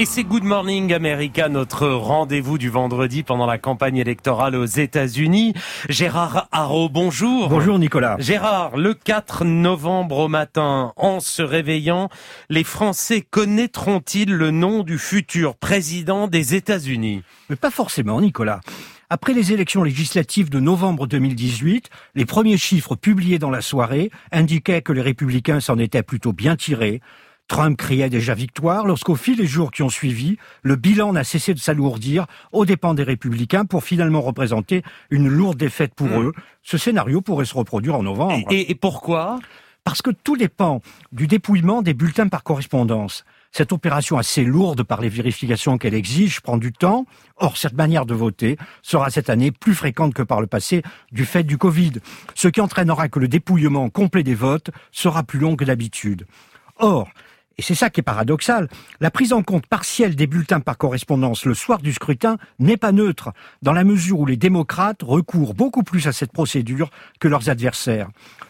Et c'est Good Morning America, notre rendez-vous du vendredi pendant la campagne électorale aux États-Unis. Gérard Haro, bonjour. Bonjour Nicolas. Gérard, le 4 novembre au matin, en se réveillant, les Français connaîtront-ils le nom du futur président des États-Unis? Mais pas forcément Nicolas. Après les élections législatives de novembre 2018, les premiers chiffres publiés dans la soirée indiquaient que les républicains s'en étaient plutôt bien tirés. Trump criait déjà victoire lorsqu'au fil des jours qui ont suivi, le bilan n'a cessé de s'alourdir aux dépens des républicains pour finalement représenter une lourde défaite pour hmm. eux. Ce scénario pourrait se reproduire en novembre. Et, et pourquoi? Parce que tout dépend du dépouillement des bulletins par correspondance. Cette opération assez lourde par les vérifications qu'elle exige prend du temps. Or, cette manière de voter sera cette année plus fréquente que par le passé du fait du Covid, ce qui entraînera que le dépouillement complet des votes sera plus long que d'habitude. Or, et c'est ça qui est paradoxal, la prise en compte partielle des bulletins par correspondance le soir du scrutin n'est pas neutre, dans la mesure où les démocrates recourent beaucoup plus à cette procédure que leurs adversaires.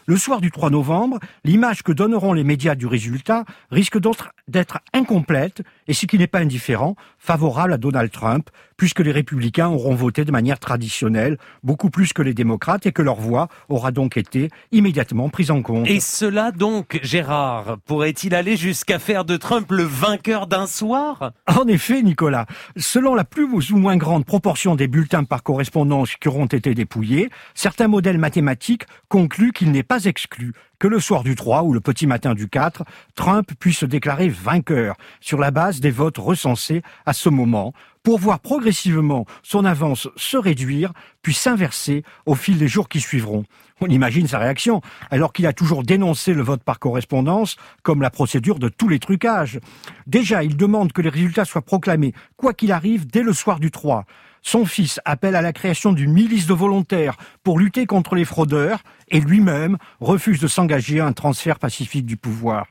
Le soir du 3 novembre, l'image que donneront les médias du résultat risque d'être incomplète et ce qui n'est pas indifférent, favorable à Donald Trump, puisque les républicains auront voté de manière traditionnelle, beaucoup plus que les démocrates, et que leur voix aura donc été immédiatement prise en compte. Et cela donc, Gérard, pourrait-il aller jusqu'à faire de Trump le vainqueur d'un soir? En effet, Nicolas, selon la plus ou moins grande proportion des bulletins par correspondance qui auront été dépouillés, certains modèles mathématiques concluent qu'il n'est pas exclu que le soir du 3 ou le petit matin du 4, Trump puisse se déclarer vainqueur sur la base des votes recensés à ce moment, pour voir progressivement son avance se réduire, puis s'inverser au fil des jours qui suivront. On imagine sa réaction, alors qu'il a toujours dénoncé le vote par correspondance comme la procédure de tous les trucages. Déjà, il demande que les résultats soient proclamés, quoi qu'il arrive, dès le soir du 3. Son fils appelle à la création d'une milice de volontaires pour lutter contre les fraudeurs et lui-même refuse de s'engager à un transfert pacifique du pouvoir.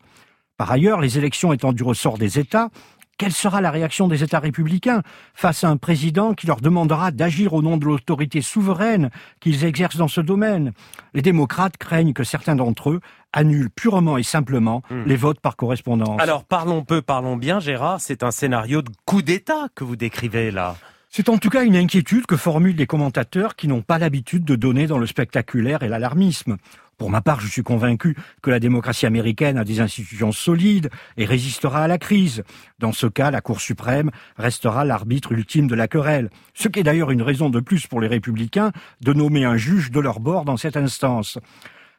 Par ailleurs, les élections étant du ressort des États, quelle sera la réaction des États républicains face à un président qui leur demandera d'agir au nom de l'autorité souveraine qu'ils exercent dans ce domaine? Les démocrates craignent que certains d'entre eux annulent purement et simplement hmm. les votes par correspondance. Alors parlons peu, parlons bien, Gérard, c'est un scénario de coup d'État que vous décrivez là. C'est en tout cas une inquiétude que formulent les commentateurs qui n'ont pas l'habitude de donner dans le spectaculaire et l'alarmisme. Pour ma part, je suis convaincu que la démocratie américaine a des institutions solides et résistera à la crise. Dans ce cas, la Cour suprême restera l'arbitre ultime de la querelle. Ce qui est d'ailleurs une raison de plus pour les républicains de nommer un juge de leur bord dans cette instance.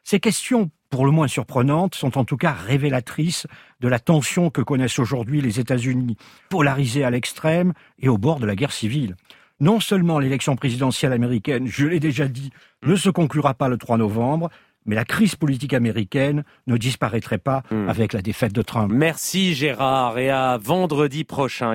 Ces questions, pour le moins surprenantes, sont en tout cas révélatrices de la tension que connaissent aujourd'hui les États-Unis, polarisés à l'extrême et au bord de la guerre civile. Non seulement l'élection présidentielle américaine, je l'ai déjà dit, ne se conclura pas le 3 novembre, mais la crise politique américaine ne disparaîtrait pas hmm. avec la défaite de Trump. Merci Gérard et à vendredi prochain.